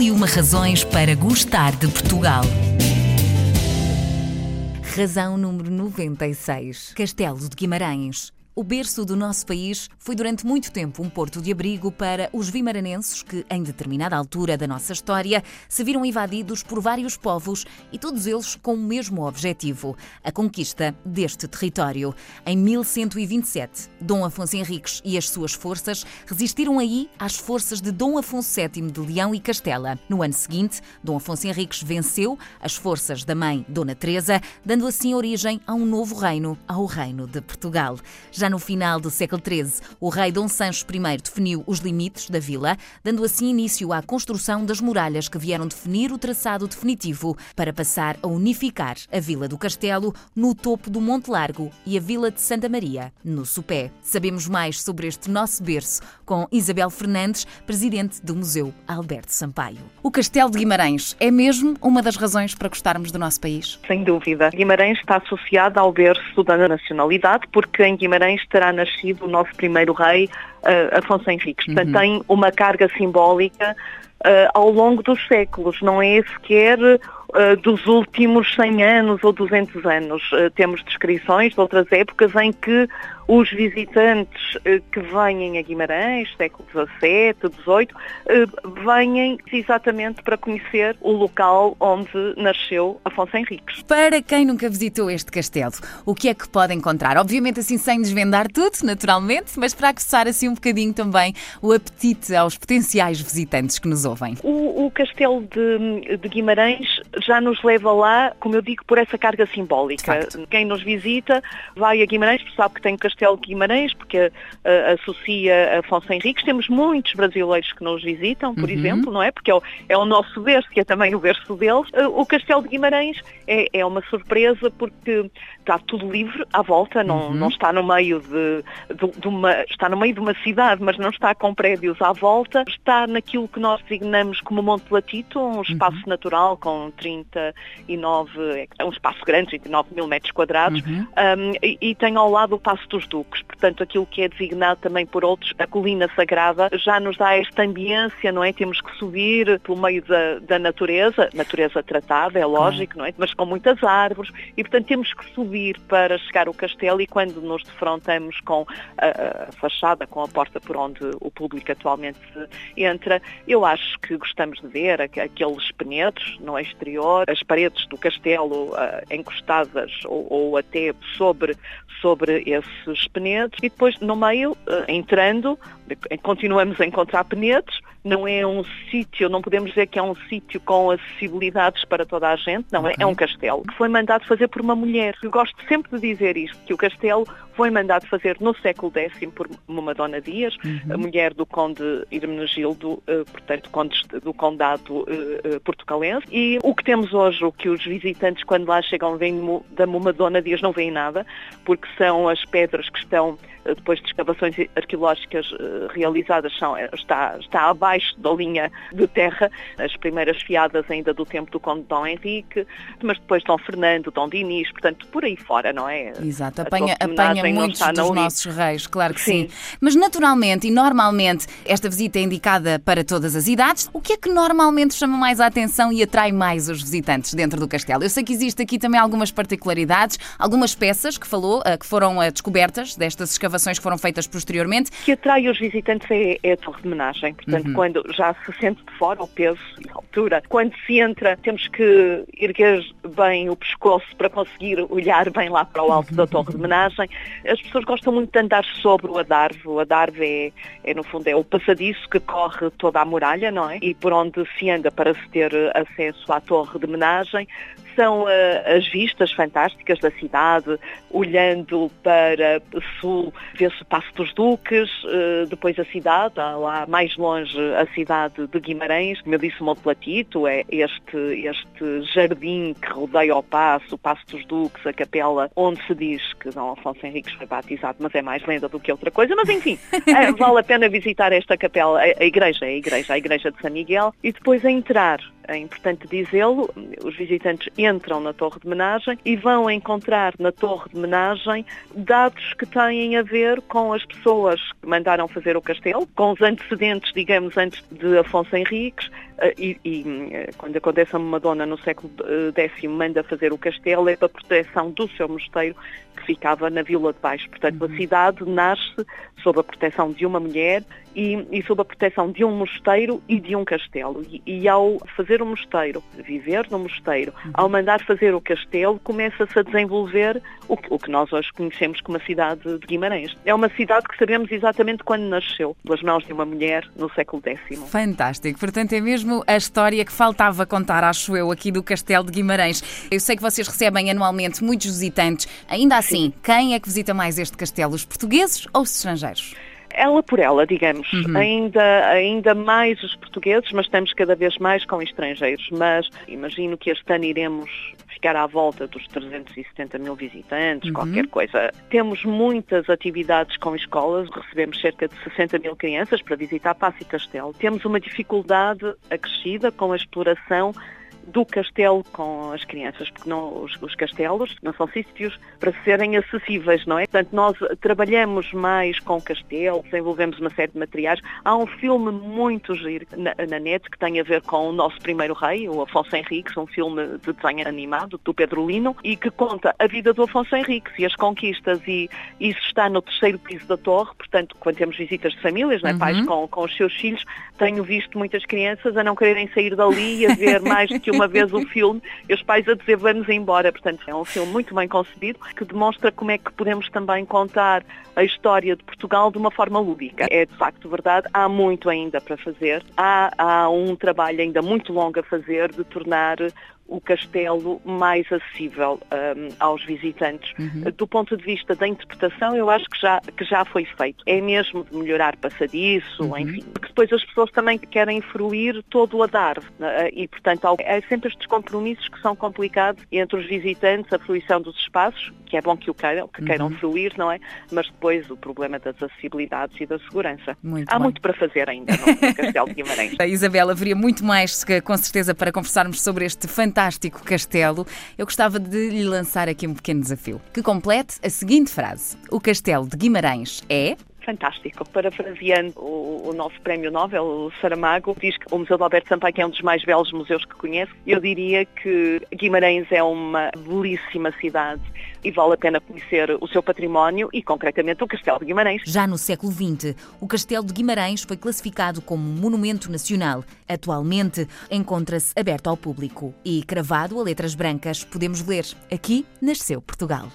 Mil e uma razões para gostar de Portugal. Razão número 96. Castelo de Guimarães. O berço do nosso país foi durante muito tempo um porto de abrigo para os vimaranenses que, em determinada altura da nossa história, se viram invadidos por vários povos e todos eles com o mesmo objetivo, a conquista deste território. Em 1127, Dom Afonso Henriques e as suas forças resistiram aí às forças de Dom Afonso VII de Leão e Castela. No ano seguinte, Dom Afonso Henriques venceu as forças da mãe Dona Teresa, dando assim origem a um novo reino, ao Reino de Portugal. Já no final do século XIII, o rei Dom Sancho I definiu os limites da vila, dando assim início à construção das muralhas que vieram definir o traçado definitivo para passar a unificar a Vila do Castelo no topo do Monte Largo e a Vila de Santa Maria, no Sopé. Sabemos mais sobre este nosso berço com Isabel Fernandes, presidente do Museu Alberto Sampaio. O Castelo de Guimarães é mesmo uma das razões para gostarmos do nosso país? Sem dúvida. Guimarães está associado ao berço da nacionalidade, porque em Guimarães terá nascido o nosso primeiro rei, uh, Afonso Henriques. Portanto, uhum. tem uma carga simbólica uh, ao longo dos séculos, não é sequer dos últimos 100 anos ou 200 anos. temos descrições de outras épocas em que os visitantes eh, que vêm a Guimarães, século XVII, XVIII, eh, vêm exatamente para conhecer o local onde nasceu Afonso Henriques. Para quem nunca visitou este castelo, o que é que pode encontrar? Obviamente assim sem desvendar tudo, naturalmente, mas para aguçar assim um bocadinho também o apetite aos potenciais visitantes que nos ouvem. O, o castelo de, de, Guimarães já nos leva lá, como eu digo, por essa carga simbólica. Quem nos visita vai a Guimarães, sabe que tem castelo Castelo de Guimarães, porque uh, associa Afonso Henriques. Temos muitos brasileiros que nos visitam, por uhum. exemplo, não é? Porque é o, é o, nosso berço, que é também o berço deles. Uh, o Castelo de Guimarães é, é, uma surpresa porque está tudo livre à volta, não, uhum. não está no meio de, de, de, uma, está no meio de uma cidade, mas não está com prédios à volta. Está naquilo que nós designamos como Monte Latito, um espaço uhum. natural com 39, é um espaço grande, 39 mil metros quadrados, uhum. um, e, e tem ao lado o Passo dos Duques, portanto aquilo que é designado também por outros, a colina sagrada, já nos dá esta ambiência, não é? Temos que subir pelo meio da, da natureza, natureza tratada, é lógico, não é? Mas com muitas árvores, e portanto temos que subir para chegar ao castelo e quando nos defrontamos com a, a fachada, com a porta por onde o público atualmente entra, eu acho que gostamos de ver aqueles penedos no exterior, as paredes do castelo uh, encostadas ou, ou até sobre, sobre esses os penedos e depois no meio, eh, entrando, continuamos a encontrar penedos, não é um sítio, não podemos dizer que é um sítio com acessibilidades para toda a gente, não, okay. é, é um castelo que foi mandado fazer por uma mulher. Eu gosto sempre de dizer isto, que o castelo foi mandado fazer no século X por uma Dona Dias, uhum. a mulher do conde Hermenegildo, eh, portanto, do condado eh, portucalense, e o que temos hoje, o que os visitantes quando lá chegam vêm da uma Dona Dias não veem nada, porque são as pedras que estão eh, depois de escavações arqueológicas eh, realizadas, são, eh, está, está abaixo da linha de terra, as primeiras fiadas ainda do tempo do Conde Dom Henrique, mas depois Dom Fernando, Dom Dinis, portanto, por aí fora, não é? Exato, apanha, apanha muitos dos nossos reis, claro que sim. sim. Mas naturalmente e normalmente esta visita é indicada para todas as idades. O que é que normalmente chama mais a atenção e atrai mais os visitantes dentro do castelo? Eu sei que existe aqui também algumas particularidades, algumas peças que falou, que foram descobertas destas escavações escavações que foram feitas posteriormente. O que atrai os visitantes é, é a torre de homenagem. Portanto, uhum. quando já se sente de fora o peso e a altura, quando se entra, temos que erguer bem o pescoço para conseguir olhar bem lá para o alto da torre de homenagem. As pessoas gostam muito de andar sobre o Adarve. O Adarve é, é, no fundo, é o passadiço que corre toda a muralha, não é? E por onde se anda para se ter acesso à torre de homenagem são uh, as vistas fantásticas da cidade, olhando para o sul, vê-se o Passo dos Duques, uh, depois a cidade, lá mais longe a cidade de Guimarães, como eu disse, Monte Platito, é este, este jardim que rodeia o Passo, o Passo dos Duques, a capela onde se diz que Dom Afonso Henriques foi batizado, mas é mais lenda do que outra coisa, mas enfim, é, vale a pena visitar esta capela, a, a igreja, a igreja, a igreja de São Miguel, e depois a entrar é importante dizê-lo, os visitantes entram na torre de homenagem e vão encontrar na torre de homenagem dados que têm a ver com as pessoas que mandaram fazer o castelo, com os antecedentes, digamos, antes de Afonso Henriques, e, e eh, quando acontece a Madonna no século X manda fazer o castelo é para proteção do seu mosteiro que ficava na Vila de Baixo. Portanto, uhum. a cidade nasce sob a proteção de uma mulher e, e sob a proteção de um mosteiro e de um castelo. E, e ao fazer o mosteiro, viver no mosteiro, uhum. ao mandar fazer o castelo, começa-se a desenvolver o que, o que, nós hoje conhecemos como a cidade de Guimarães. É uma cidade que sabemos exatamente quando nasceu, pelas mãos de uma mulher no século X. Fantástico. Portanto, é mesmo a história que faltava contar, acho eu, aqui do Castelo de Guimarães. Eu sei que vocês recebem anualmente muitos visitantes. Ainda assim, Sim. quem é que visita mais este castelo, os portugueses ou os estrangeiros? ela por ela, digamos. Uhum. Ainda, ainda mais os portugueses, mas estamos cada vez mais com estrangeiros. Mas imagino que este ano iremos ficar à volta dos 370 mil visitantes, uhum. qualquer coisa. Temos muitas atividades com escolas, recebemos cerca de 60 mil crianças para visitar Passo e Castelo. Temos uma dificuldade acrescida com a exploração do castelo com as crianças, porque não, os, os, castelos não são sítios para serem acessíveis, não é? Portanto, nós trabalhamos mais com o castelo, desenvolvemos uma série de materiais. Há um filme muito giro na, na net que tem a ver com o nosso primeiro rei, o Afonso Henriques, um filme de desenho animado do Pedro Lino, e que conta a vida do Afonso Henriques e as conquistas, e isso está no terceiro piso da torre, portanto, quando temos visitas de famílias, né, uhum. pais com, com os seus filhos, tenho visto muitas crianças a não quererem sair dali e a ver mais do que uma vez o filme e os pais a dizer vamos embora. Portanto, é um filme muito bem concebido que demonstra como é que podemos também contar a história de Portugal de uma forma lúdica. É de facto verdade, há muito ainda para fazer, há, há um trabalho ainda muito longo a fazer de tornar o castelo mais acessível um, aos visitantes. Uhum. Do ponto de vista da interpretação, eu acho que já, que já foi feito. É mesmo de melhorar passadiço, uhum. enfim, porque depois as pessoas também querem fruir todo o adar né? e, portanto, há sempre estes compromissos que são complicados entre os visitantes, a fruição dos espaços, que é bom que o queiram, que queiram uhum. fruir, não é? Mas depois o problema das acessibilidades e da segurança. Muito há bem. muito para fazer ainda no Castelo de Guimarães. Isabela, haveria muito mais, com certeza, para conversarmos sobre este fantástico castelo, eu gostava de lhe lançar aqui um pequeno desafio, que complete a seguinte frase: O castelo de Guimarães é fantástico. Parafraseando o, o nosso prémio Nobel, o Saramago, diz que o Museu de Alberto Sampaio é um dos mais belos museus que conheço. Eu diria que Guimarães é uma belíssima cidade e vale a pena conhecer o seu património e, concretamente, o Castelo de Guimarães. Já no século XX, o Castelo de Guimarães foi classificado como Monumento Nacional. Atualmente, encontra-se aberto ao público e, cravado a letras brancas, podemos ler: Aqui nasceu Portugal.